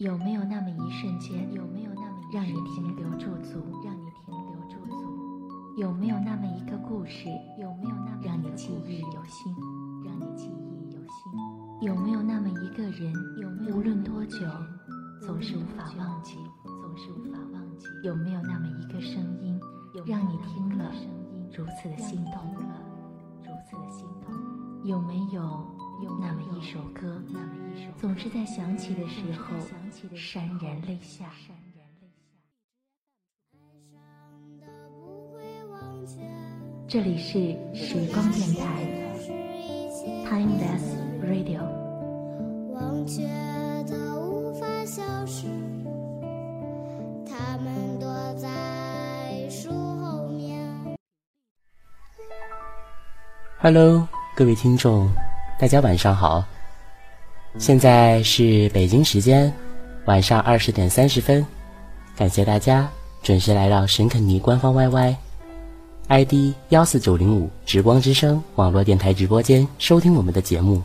有没有那么一瞬间，有没有那么让你停留驻足，让你停留驻足？有没有那么一个故事，有没有那么让你记忆犹新，让你记忆犹新？有没有那么一个人，有没有无论多久，总是无法忘记，总是无法忘记？有没有那么一个声音，让你听了如此的心动了，如此的心动？有没有？有那么一首歌，总是在想起的时候潸然泪下。这里是时光电台，Timeless Radio。忘却的无法消失，他们躲在树后面。Hello，各位听众。大家晚上好，现在是北京时间晚上二十点三十分，感谢大家准时来到神肯尼官方 YY，ID 幺四九零五直光之声网络电台直播间收听我们的节目。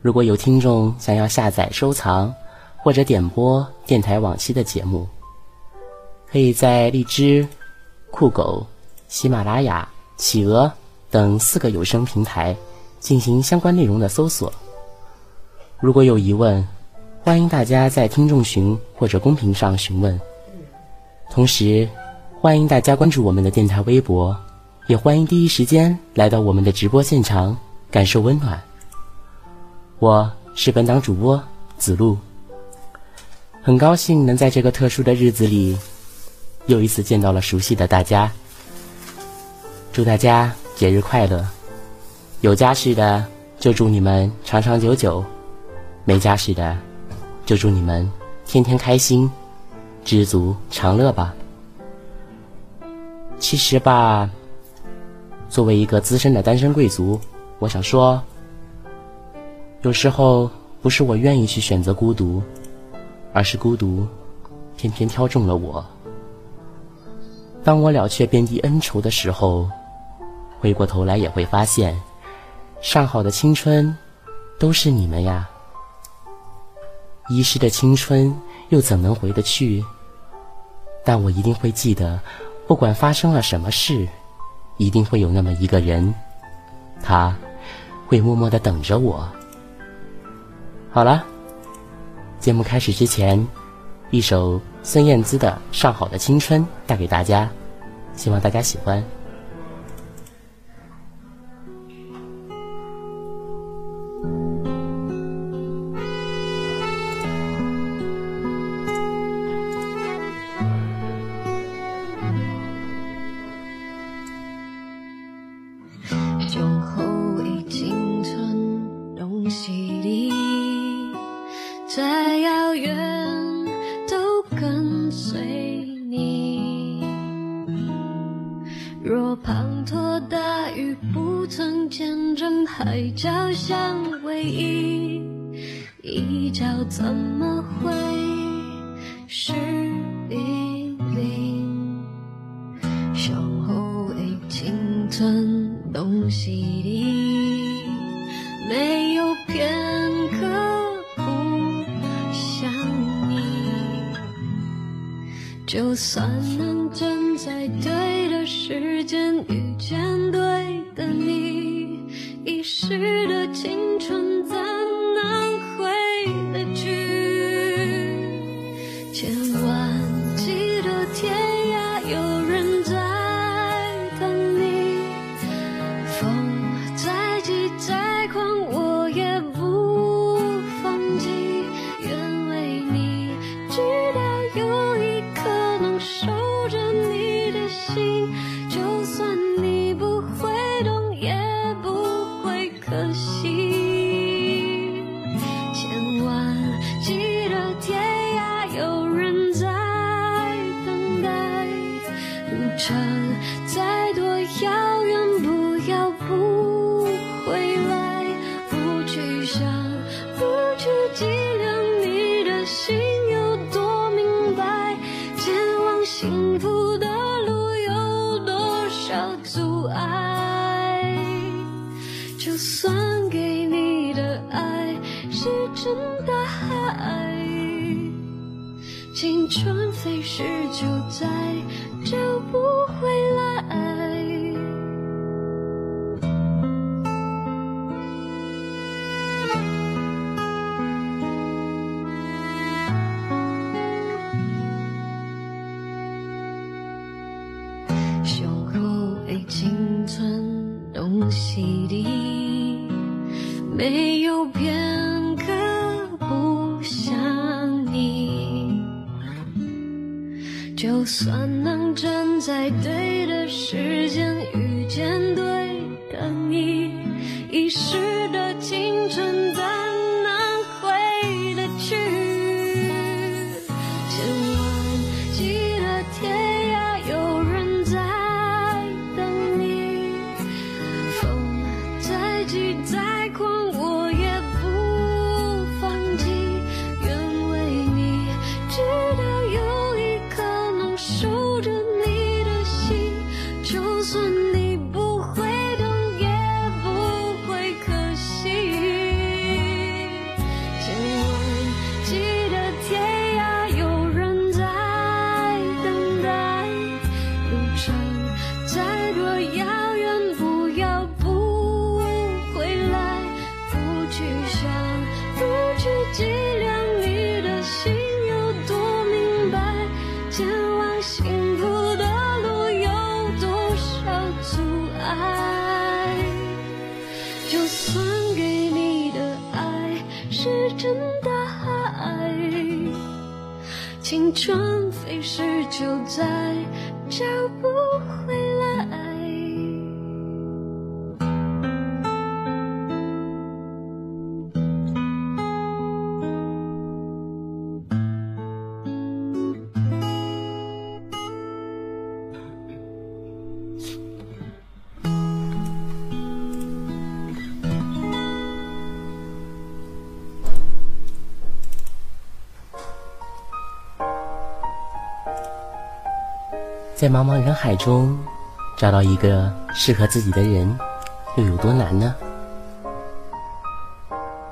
如果有听众想要下载收藏或者点播电台往期的节目，可以在荔枝、酷狗、喜马拉雅、企鹅。等四个有声平台进行相关内容的搜索。如果有疑问，欢迎大家在听众群或者公屏上询问。同时，欢迎大家关注我们的电台微博，也欢迎第一时间来到我们的直播现场，感受温暖。我是本档主播子路，很高兴能在这个特殊的日子里，又一次见到了熟悉的大家。祝大家！节日快乐！有家室的就祝你们长长久久，没家室的就祝你们天天开心，知足常乐吧。其实吧，作为一个资深的单身贵族，我想说，有时候不是我愿意去选择孤独，而是孤独偏偏挑中了我。当我了却遍地恩仇的时候。回过头来也会发现，上好的青春都是你们呀。遗失的青春又怎能回得去？但我一定会记得，不管发生了什么事，一定会有那么一个人，他会默默的等着我。好了，节目开始之前，一首孙燕姿的《上好的青春》带给大家，希望大家喜欢。遗失的青春在算能站在对的时间遇见对的你，已是就在在茫茫人海中找到一个适合自己的人，又有多难呢？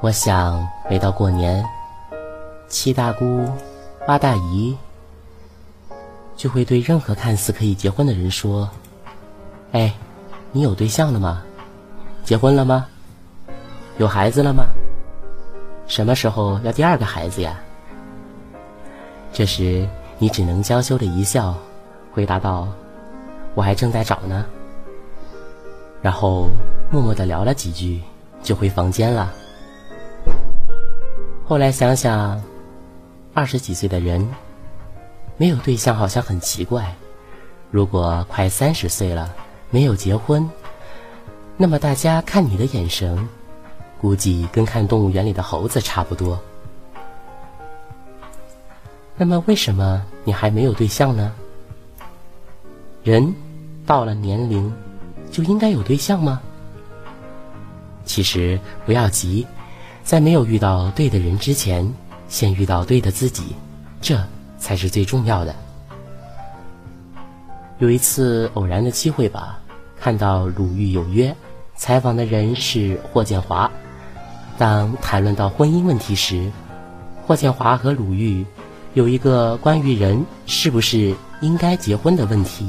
我想，每到过年，七大姑八大姨就会对任何看似可以结婚的人说：“哎，你有对象了吗？结婚了吗？有孩子了吗？什么时候要第二个孩子呀？”这时，你只能娇羞的一笑。回答道：“我还正在找呢。”然后默默的聊了几句，就回房间了。后来想想，二十几岁的人没有对象好像很奇怪。如果快三十岁了没有结婚，那么大家看你的眼神，估计跟看动物园里的猴子差不多。那么为什么你还没有对象呢？人到了年龄，就应该有对象吗？其实不要急，在没有遇到对的人之前，先遇到对的自己，这才是最重要的。有一次偶然的机会吧，看到《鲁豫有约》，采访的人是霍建华。当谈论到婚姻问题时，霍建华和鲁豫有一个关于人是不是应该结婚的问题。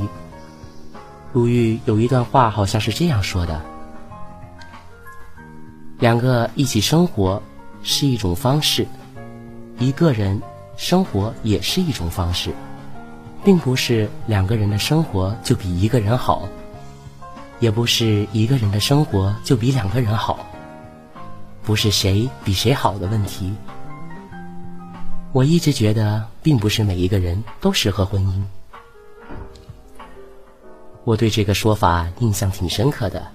鲁豫有一段话，好像是这样说的：“两个一起生活是一种方式，一个人生活也是一种方式，并不是两个人的生活就比一个人好，也不是一个人的生活就比两个人好，不是谁比谁好的问题。我一直觉得，并不是每一个人都适合婚姻。”我对这个说法印象挺深刻的，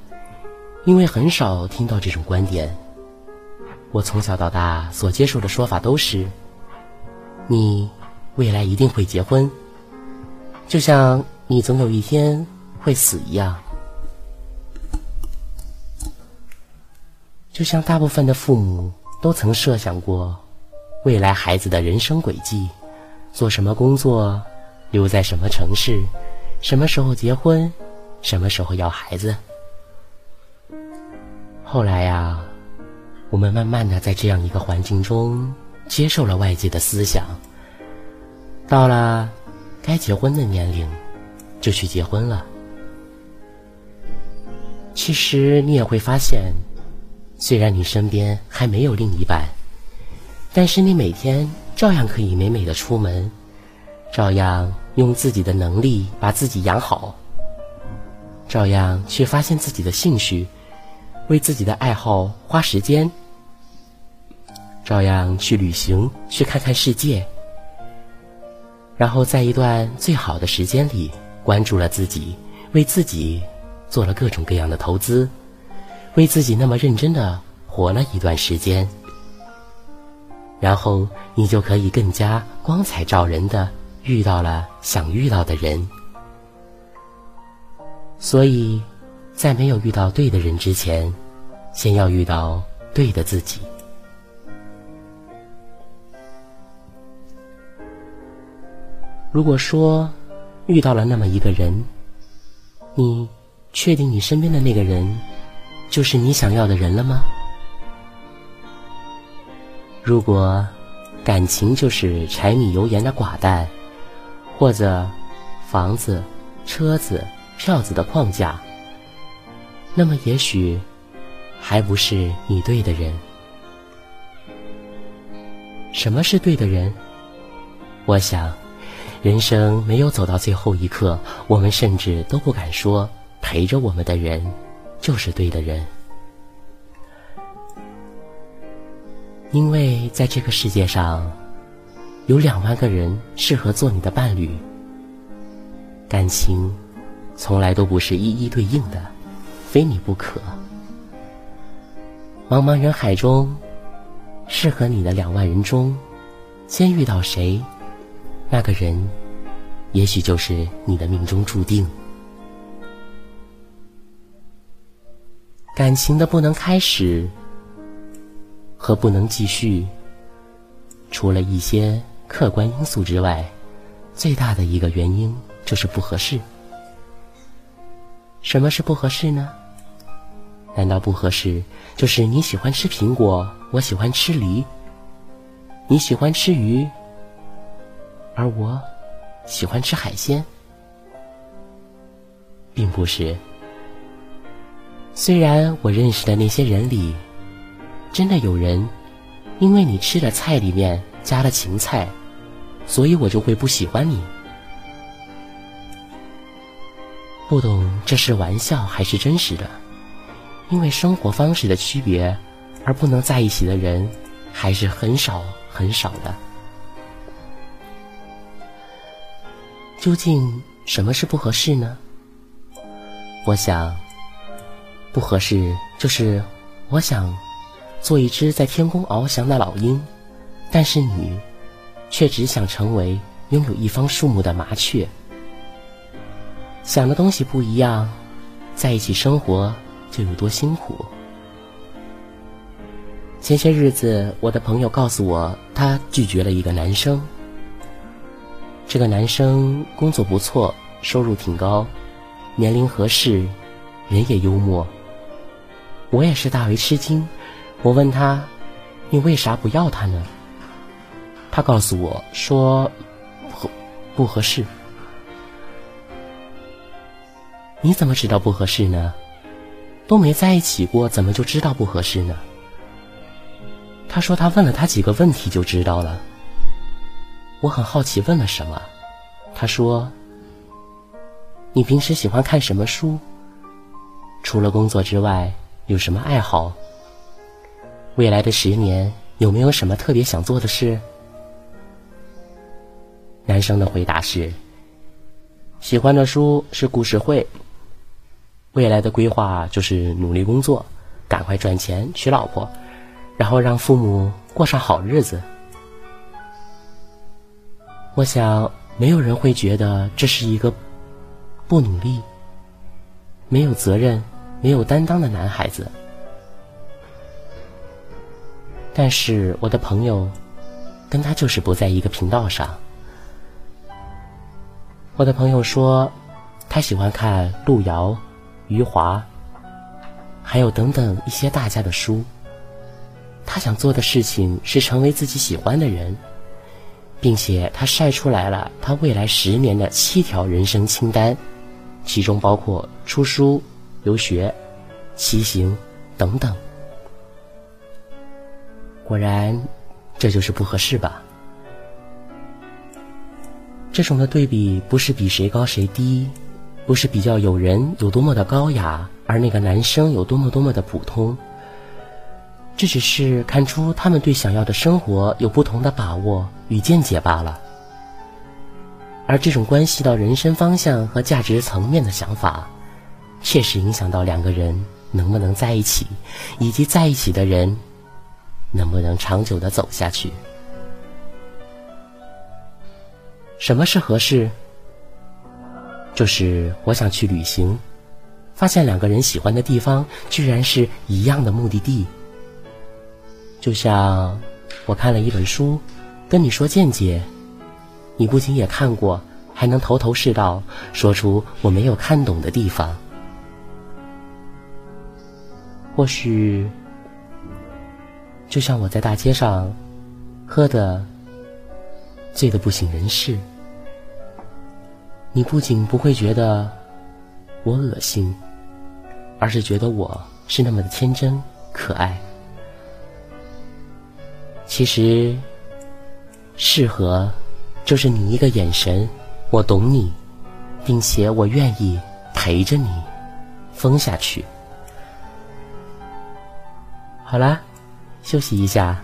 因为很少听到这种观点。我从小到大所接受的说法都是：你未来一定会结婚，就像你总有一天会死一样。就像大部分的父母都曾设想过未来孩子的人生轨迹，做什么工作，留在什么城市。什么时候结婚？什么时候要孩子？后来呀，我们慢慢的在这样一个环境中接受了外界的思想，到了该结婚的年龄，就去结婚了。其实你也会发现，虽然你身边还没有另一半，但是你每天照样可以美美的出门，照样用自己的能力把自己养好，照样去发现自己的兴趣。为自己的爱好花时间，照样去旅行，去看看世界，然后在一段最好的时间里关注了自己，为自己做了各种各样的投资，为自己那么认真的活了一段时间，然后你就可以更加光彩照人的遇到了想遇到的人，所以。在没有遇到对的人之前，先要遇到对的自己。如果说遇到了那么一个人，你确定你身边的那个人就是你想要的人了吗？如果感情就是柴米油盐的寡淡，或者房子、车子、票子的框架。那么，也许还不是你对的人。什么是对的人？我想，人生没有走到最后一刻，我们甚至都不敢说陪着我们的人就是对的人，因为在这个世界上，有两万个人适合做你的伴侣。感情从来都不是一一对应的。非你不可。茫茫人海中，适合你的两万人中，先遇到谁，那个人，也许就是你的命中注定。感情的不能开始和不能继续，除了一些客观因素之外，最大的一个原因就是不合适。什么是不合适呢？难道不合适？就是你喜欢吃苹果，我喜欢吃梨；你喜欢吃鱼，而我喜欢吃海鲜，并不是。虽然我认识的那些人里，真的有人因为你吃的菜里面加了芹菜，所以我就会不喜欢你。不懂这是玩笑还是真实的？因为生活方式的区别，而不能在一起的人，还是很少很少的。究竟什么是不合适呢？我想，不合适就是我想做一只在天空翱翔的老鹰，但是你却只想成为拥有一方树木的麻雀。想的东西不一样，在一起生活。就有多辛苦。前些日子，我的朋友告诉我，他拒绝了一个男生。这个男生工作不错，收入挺高，年龄合适，人也幽默。我也是大为吃惊。我问他：“你为啥不要他呢？”他告诉我说：“不不合适。”你怎么知道不合适呢？都没在一起过，怎么就知道不合适呢？他说他问了他几个问题就知道了。我很好奇问了什么，他说：“你平时喜欢看什么书？除了工作之外，有什么爱好？未来的十年有没有什么特别想做的事？”男生的回答是：喜欢的书是故事会。未来的规划就是努力工作，赶快赚钱娶老婆，然后让父母过上好日子。我想，没有人会觉得这是一个不努力、没有责任、没有担当的男孩子。但是，我的朋友跟他就是不在一个频道上。我的朋友说，他喜欢看路遥。余华，还有等等一些大家的书，他想做的事情是成为自己喜欢的人，并且他晒出来了他未来十年的七条人生清单，其中包括出书、留学、骑行等等。果然，这就是不合适吧？这种的对比不是比谁高谁低，不是比较有人有多么的高雅，而那个男生有多么多么的普通。这只是看出他们对想要的生活有不同的把握与见解罢了。而这种关系到人生方向和价值层面的想法，确实影响到两个人能不能在一起，以及在一起的人能不能长久的走下去。什么是合适？就是我想去旅行，发现两个人喜欢的地方居然是一样的目的地。就像我看了一本书，跟你说见解，你不仅也看过，还能头头是道说出我没有看懂的地方。或许，就像我在大街上喝的。醉得不省人事，你不仅不会觉得我恶心，而是觉得我是那么的天真可爱。其实，适合就是你一个眼神，我懂你，并且我愿意陪着你疯下去。好啦，休息一下。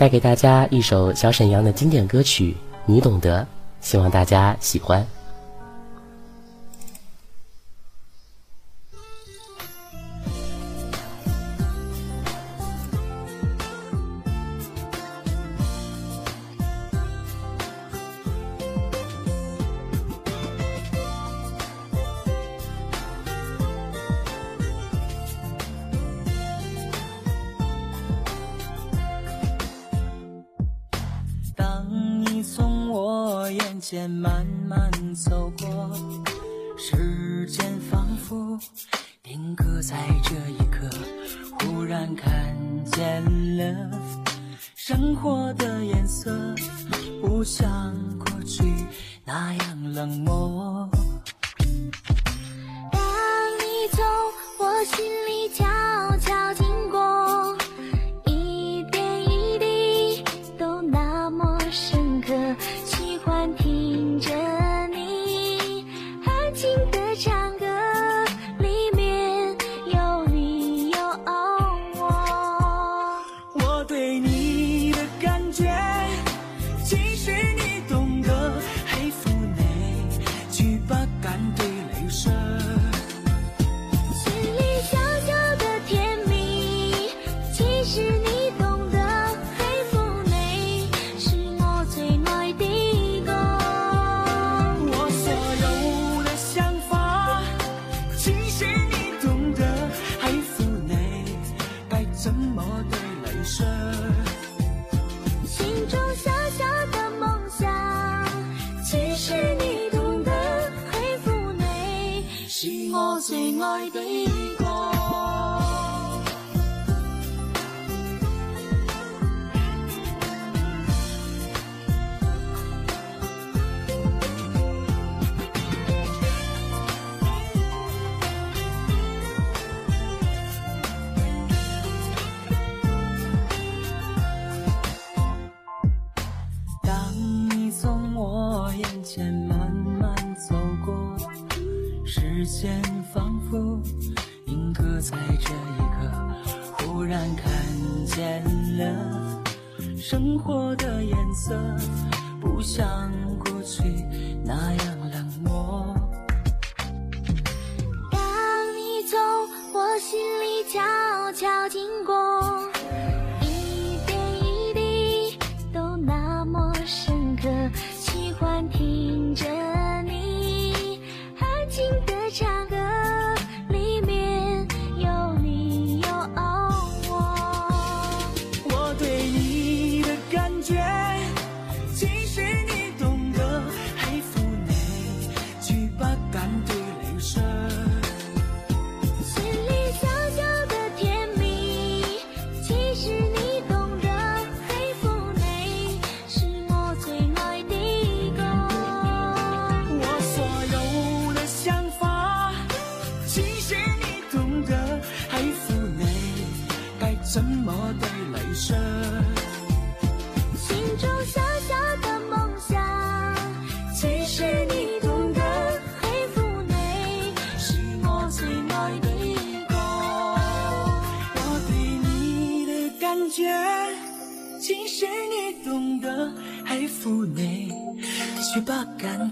带给大家一首小沈阳的经典歌曲，你懂得，希望大家喜欢。当你从我眼前慢慢走过，时间仿佛定格在这一刻。忽然看见了生活的颜色，不像过去那样冷漠。当你从我心里最爱的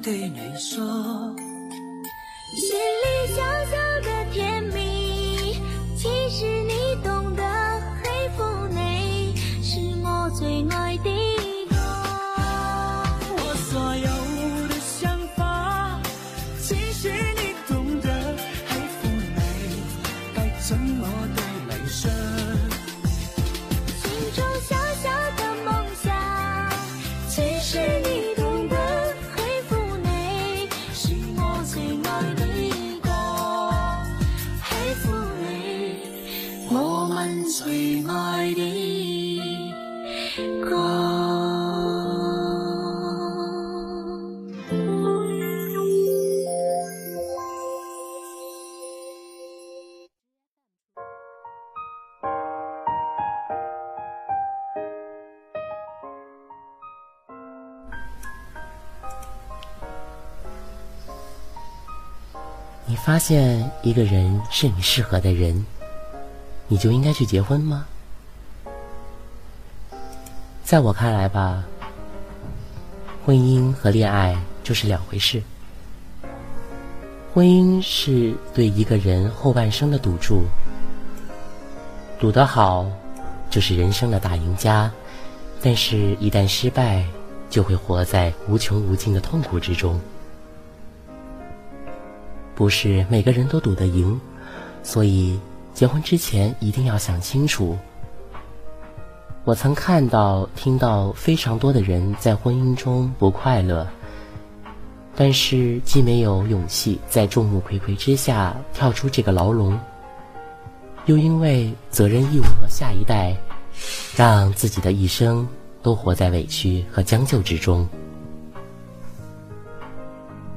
对你发现一个人是你适合的人，你就应该去结婚吗？在我看来吧，婚姻和恋爱就是两回事。婚姻是对一个人后半生的赌注，赌得好就是人生的大赢家，但是一旦失败，就会活在无穷无尽的痛苦之中。不是每个人都赌得赢，所以结婚之前一定要想清楚。我曾看到、听到非常多的人在婚姻中不快乐，但是既没有勇气在众目睽睽之下跳出这个牢笼，又因为责任义务和下一代，让自己的一生都活在委屈和将就之中。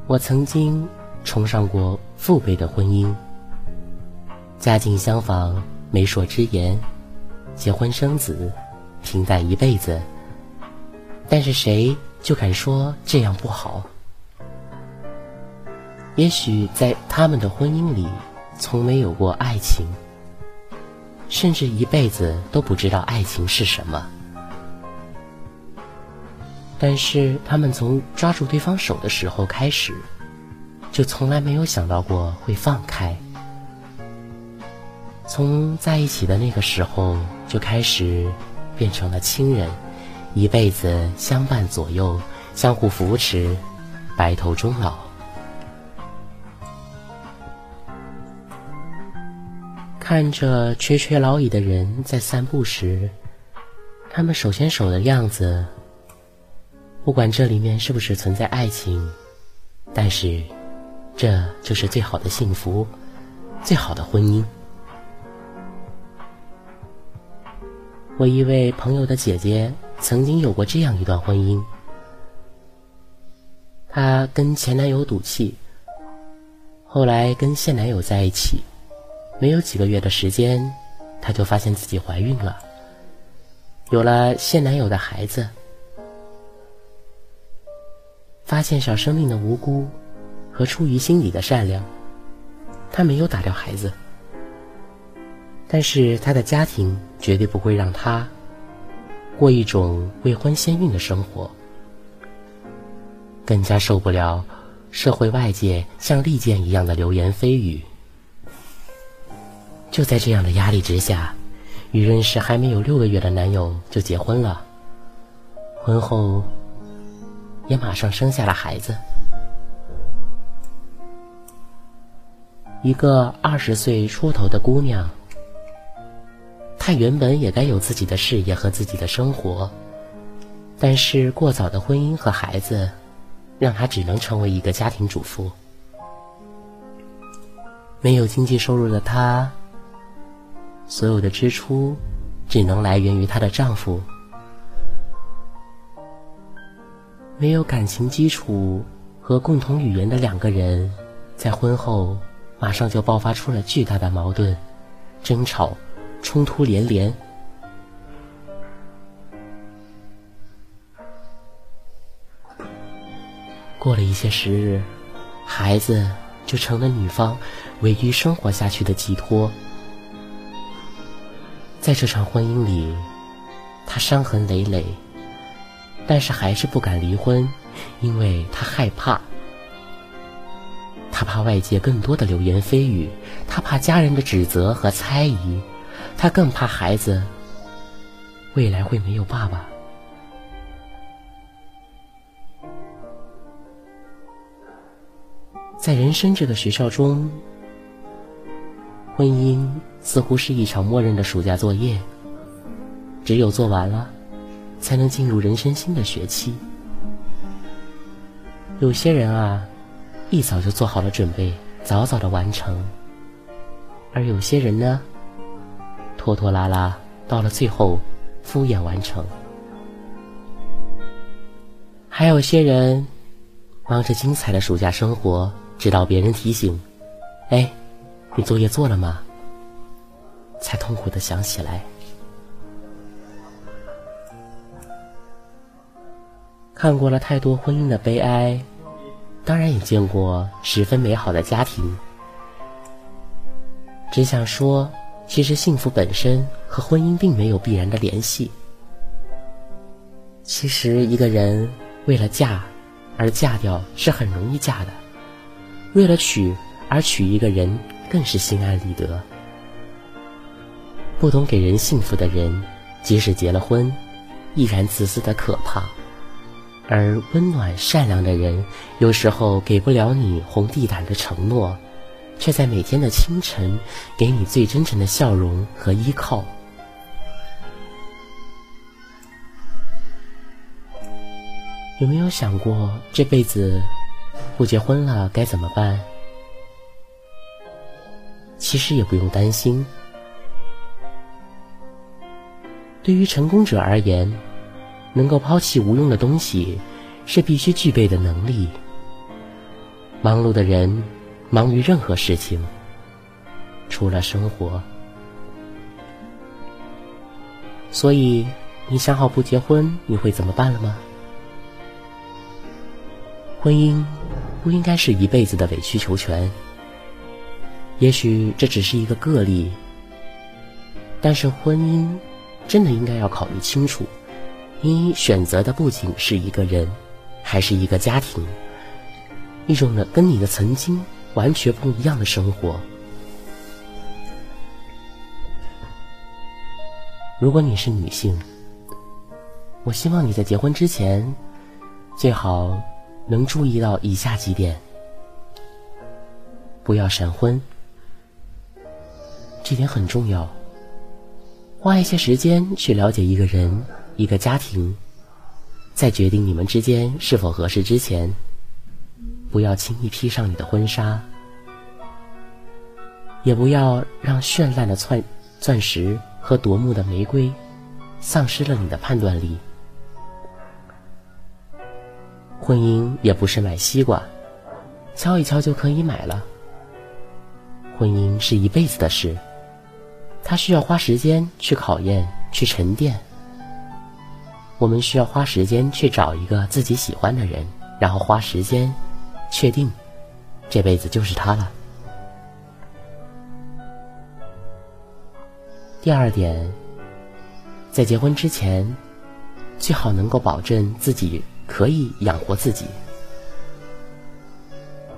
我曾经。崇尚过父辈的婚姻，家境相仿，媒妁之言，结婚生子，平淡一辈子。但是谁就敢说这样不好？也许在他们的婚姻里，从没有过爱情，甚至一辈子都不知道爱情是什么。但是他们从抓住对方手的时候开始。就从来没有想到过会放开，从在一起的那个时候就开始变成了亲人，一辈子相伴左右，相互扶持，白头终老。看着垂垂老矣的人在散步时，他们手牵手的样子，不管这里面是不是存在爱情，但是。这就是最好的幸福，最好的婚姻。我一位朋友的姐姐曾经有过这样一段婚姻，她跟前男友赌气，后来跟现男友在一起，没有几个月的时间，她就发现自己怀孕了，有了现男友的孩子，发现小生命的无辜。和出于心底的善良，他没有打掉孩子，但是他的家庭绝对不会让他过一种未婚先孕的生活，更加受不了社会外界像利剑一样的流言蜚语。就在这样的压力之下，与认识还没有六个月的男友就结婚了，婚后也马上生下了孩子。一个二十岁出头的姑娘，她原本也该有自己的事业和自己的生活，但是过早的婚姻和孩子，让她只能成为一个家庭主妇。没有经济收入的她，所有的支出只能来源于她的丈夫。没有感情基础和共同语言的两个人，在婚后。马上就爆发出了巨大的矛盾争吵冲突连连。过了一些时日孩子就成了女方唯一生活下去的寄托。在这场婚姻里她伤痕累累但是还是不敢离婚因为她害怕他怕外界更多的流言蜚语，他怕家人的指责和猜疑，他更怕孩子未来会没有爸爸。在人生这个学校中，婚姻似乎是一场默认的暑假作业。只有做完了，才能进入人生新的学期。有些人啊，一早就做好了准备，早早的完成；而有些人呢，拖拖拉拉，到了最后，敷衍完成。还有些人，忙着精彩的暑假生活。直到别人提醒：“哎，你作业做了吗？”才痛苦的想起来。看过了太多婚姻的悲哀，当然也见过十分美好的家庭。只想说，其实幸福本身和婚姻并没有必然的联系。其实一个人为了嫁而嫁掉是很容易嫁的。为了娶而娶一个人，更是心安理得。不懂给人幸福的人，即使结了婚，依然自私的可怕；而温暖善良的人，有时候给不了你红地毯的承诺，却在每天的清晨，给你最真诚的笑容和依靠。有没有想过这辈子？不结婚了该怎么办？其实也不用担心。对于成功者而言，能够抛弃无用的东西是必须具备的能力。忙碌的人忙于任何事情，除了生活。所以，你想好不结婚你会怎么办了吗？婚姻。不应该是一辈子的委曲求全。也许这只是一个个例，但是婚姻真的应该要考虑清楚。你选择的不仅是一个人，还是一个家庭，一种的跟你的曾经完全不一样的生活。如果你是女性，我希望你在结婚之前，最好。能注意到以下几点：不要闪婚，这点很重要。花一些时间去了解一个人、一个家庭，在决定你们之间是否合适之前，不要轻易披上你的婚纱，也不要让绚烂的钻钻石和夺目的玫瑰丧失了你的判断力。婚姻也不是买西瓜，敲一敲就可以买了。婚姻是一辈子的事，它需要花时间去考验、去沉淀。我们需要花时间去找一个自己喜欢的人，然后花时间确定这辈子就是他了。第二点，在结婚之前，最好能够保证自己。可以养活自己，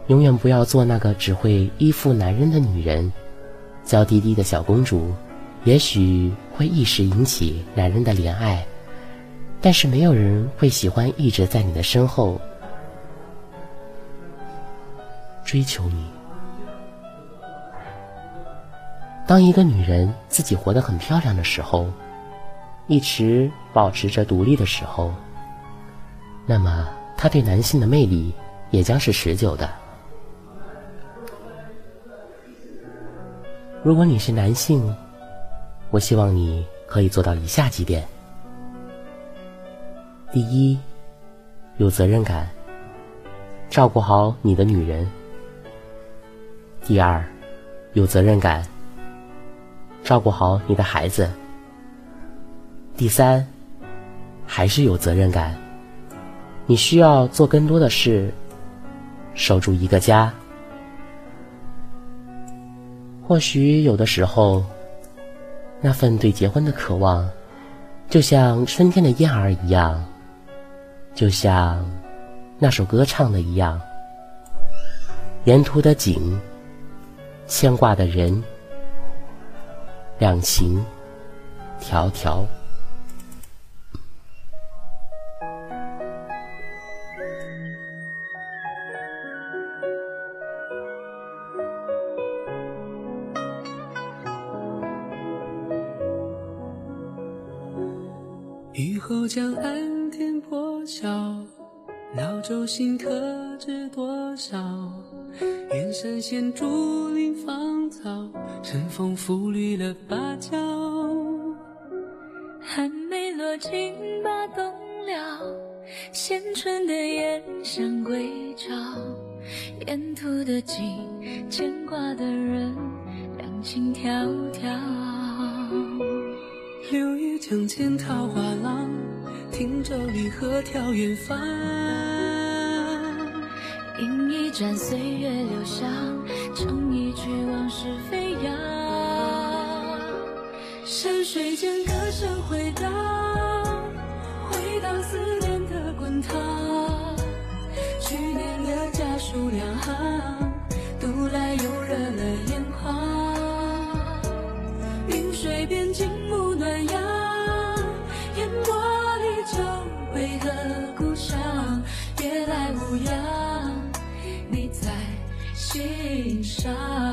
永远不要做那个只会依附男人的女人，娇滴滴的小公主，也许会一时引起男人的怜爱，但是没有人会喜欢一直在你的身后追求你。当一个女人自己活得很漂亮的时候，一直保持着独立的时候。那么，她对男性的魅力也将是持久的。如果你是男性，我希望你可以做到以下几点：第一，有责任感，照顾好你的女人；第二，有责任感，照顾好你的孩子；第三，还是有责任感。你需要做更多的事，守住一个家。或许有的时候，那份对结婚的渴望，就像春天的燕儿一样，就像那首歌唱的一样，沿途的景，牵挂的人，两情迢迢。眺远方。饮一盏岁月留香，唱一曲往事飞扬。山水间歌声回荡，回荡思念的滚烫。去年的家书两行，读来又热了眼眶。云水边静沐暖阳，伤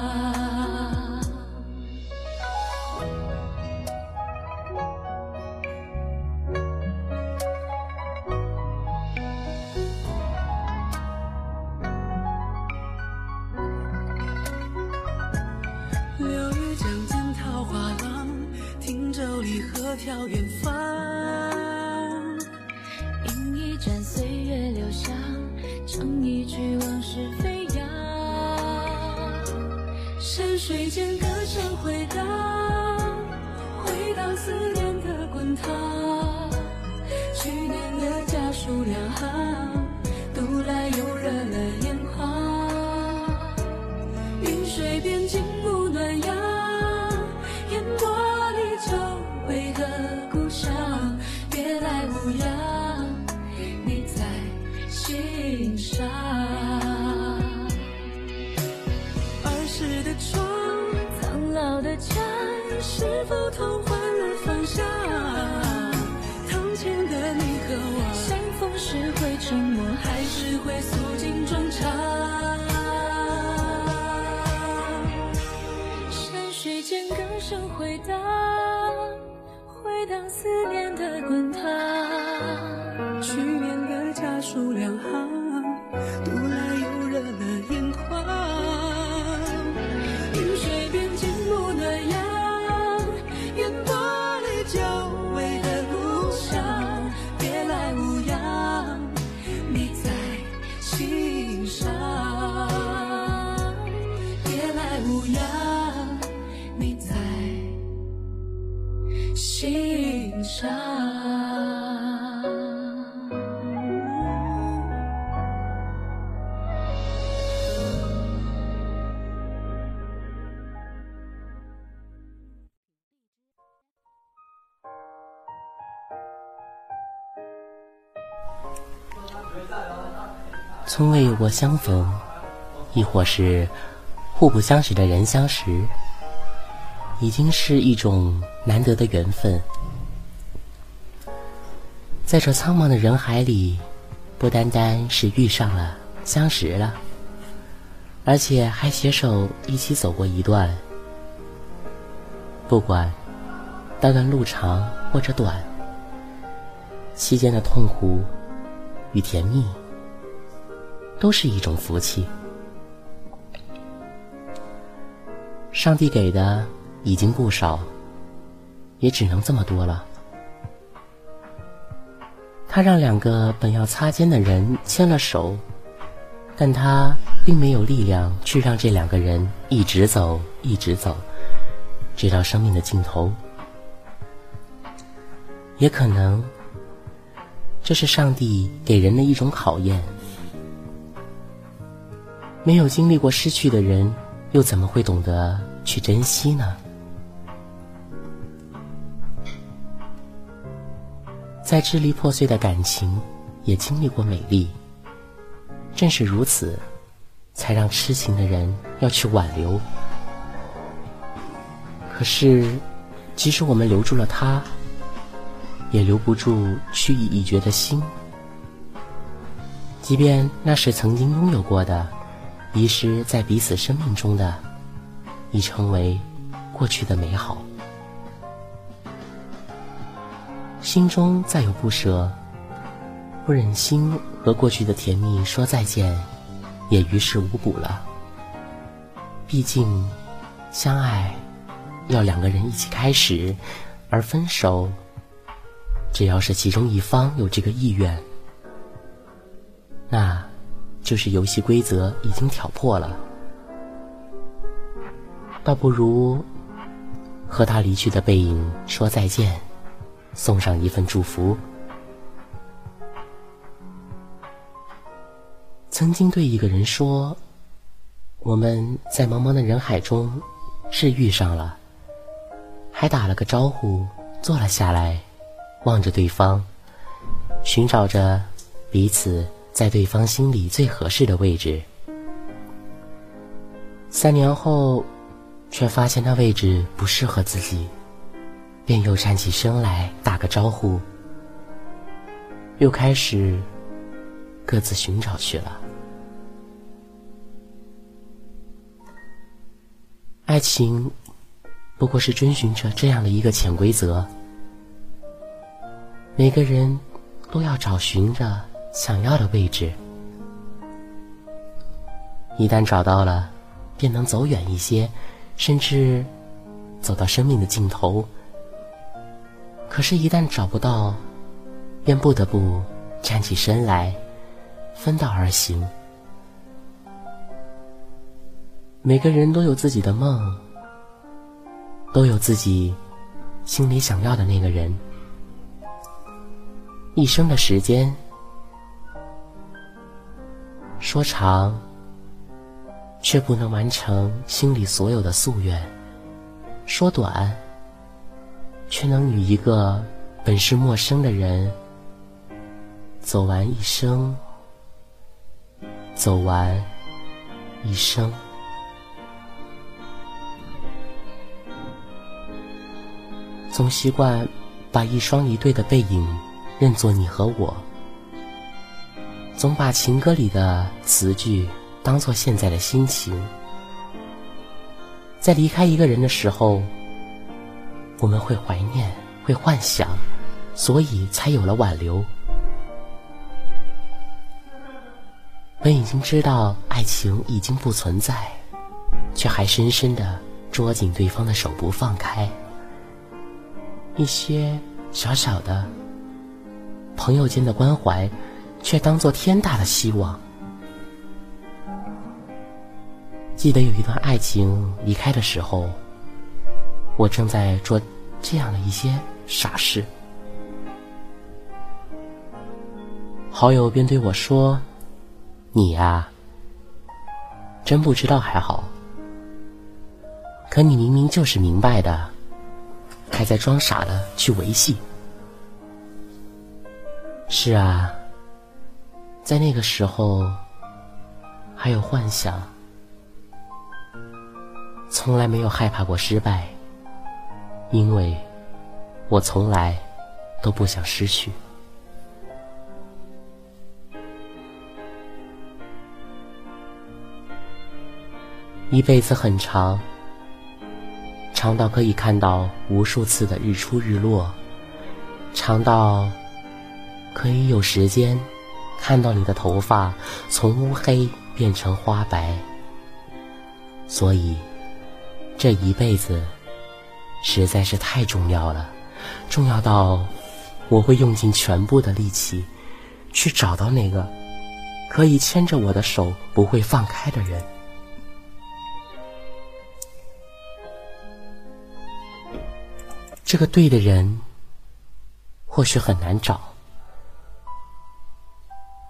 会诉尽衷肠？山水间歌声回荡，回荡思念的滚烫。去年的家书两行，从未有过相逢，亦或是互不相识的人相识，已经是一种难得的缘分。在这苍茫的人海里，不单单是遇上了、相识了，而且还携手一起走过一段。不管那段路长或者短，期间的痛苦与甜蜜。都是一种福气。上帝给的已经不少，也只能这么多了。他让两个本要擦肩的人牵了手，但他并没有力量去让这两个人一直走，一直走，直到生命的尽头。也可能，这是上帝给人的一种考验。没有经历过失去的人，又怎么会懂得去珍惜呢？再支离破碎的感情，也经历过美丽。正是如此，才让痴情的人要去挽留。可是，即使我们留住了他，也留不住去意已决的心。即便那是曾经拥有过的，遗失在彼此生命中的，已成为过去的美好。心中再有不舍，不忍心和过去的甜蜜说再见，也于事无补了。毕竟，相爱要两个人一起开始，而分手，只要是其中一方有这个意愿，那就是游戏规则已经挑破了。倒不如和他离去的背影说再见。送上一份祝福。曾经对一个人说：“我们在茫茫的人海中是遇上了，还打了个招呼，坐了下来，望着对方，寻找着彼此在对方心里最合适的位置。三年后，却发现那位置不适合自己。”便又站起身来打个招呼，又开始各自寻找去了。爱情不过是遵循着这样的一个潜规则：每个人都要找寻着想要的位置，一旦找到了，便能走远一些，甚至走到生命的尽头。可是，一旦找不到，便不得不站起身来，分道而行。每个人都有自己的梦，都有自己心里想要的那个人。一生的时间，说长，却不能完成心里所有的夙愿；说短。却能与一个本是陌生的人走完一生，走完一生。总习惯把一双一对的背影认作你和我，总把情歌里的词句当做现在的心情，在离开一个人的时候。我们会怀念，会幻想，所以才有了挽留。本已经知道爱情已经不存在，却还深深的捉紧对方的手不放开。一些小小的朋友间的关怀，却当做天大的希望。记得有一段爱情离开的时候。我正在做这样的一些傻事，好友便对我说：“你呀，真不知道还好。可你明明就是明白的，还在装傻的去维系。”是啊，在那个时候还有幻想，从来没有害怕过失败。因为，我从来都不想失去。一辈子很长，长到可以看到无数次的日出日落，长到可以有时间看到你的头发从乌黑变成花白。所以，这一辈子。实在是太重要了，重要到我会用尽全部的力气去找到那个可以牵着我的手不会放开的人。这个对的人或许很难找，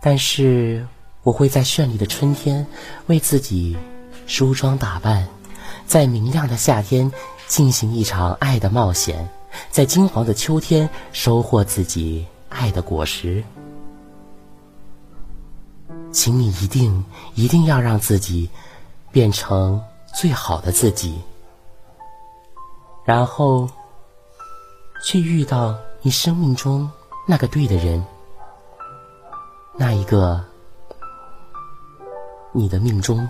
但是我会在绚丽的春天为自己梳妆打扮，在明亮的夏天进行一场爱的冒险，在金黄的秋天收获自己爱的果实。请你一定一定要让自己变成最好的自己，然后去遇到你生命中那个对的人，那一个你的命中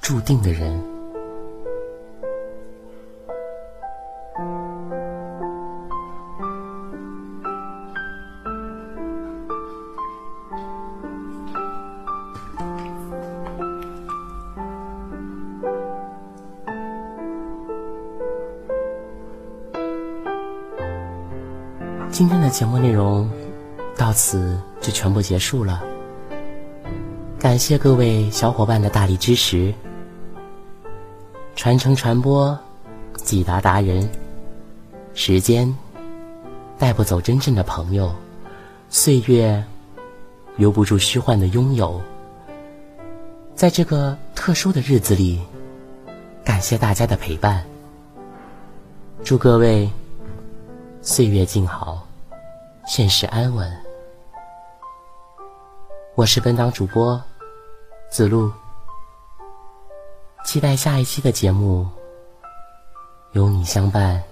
注定的人。今天的节目内容到此就全部结束了，感谢各位小伙伴的大力支持。传承传播，几达达人，时间带不走真正的朋友，岁月留不住虚幻的拥有。在这个特殊的日子里，感谢大家的陪伴，祝各位。岁月静好，现实安稳。我是本档主播子路，期待下一期的节目有你相伴。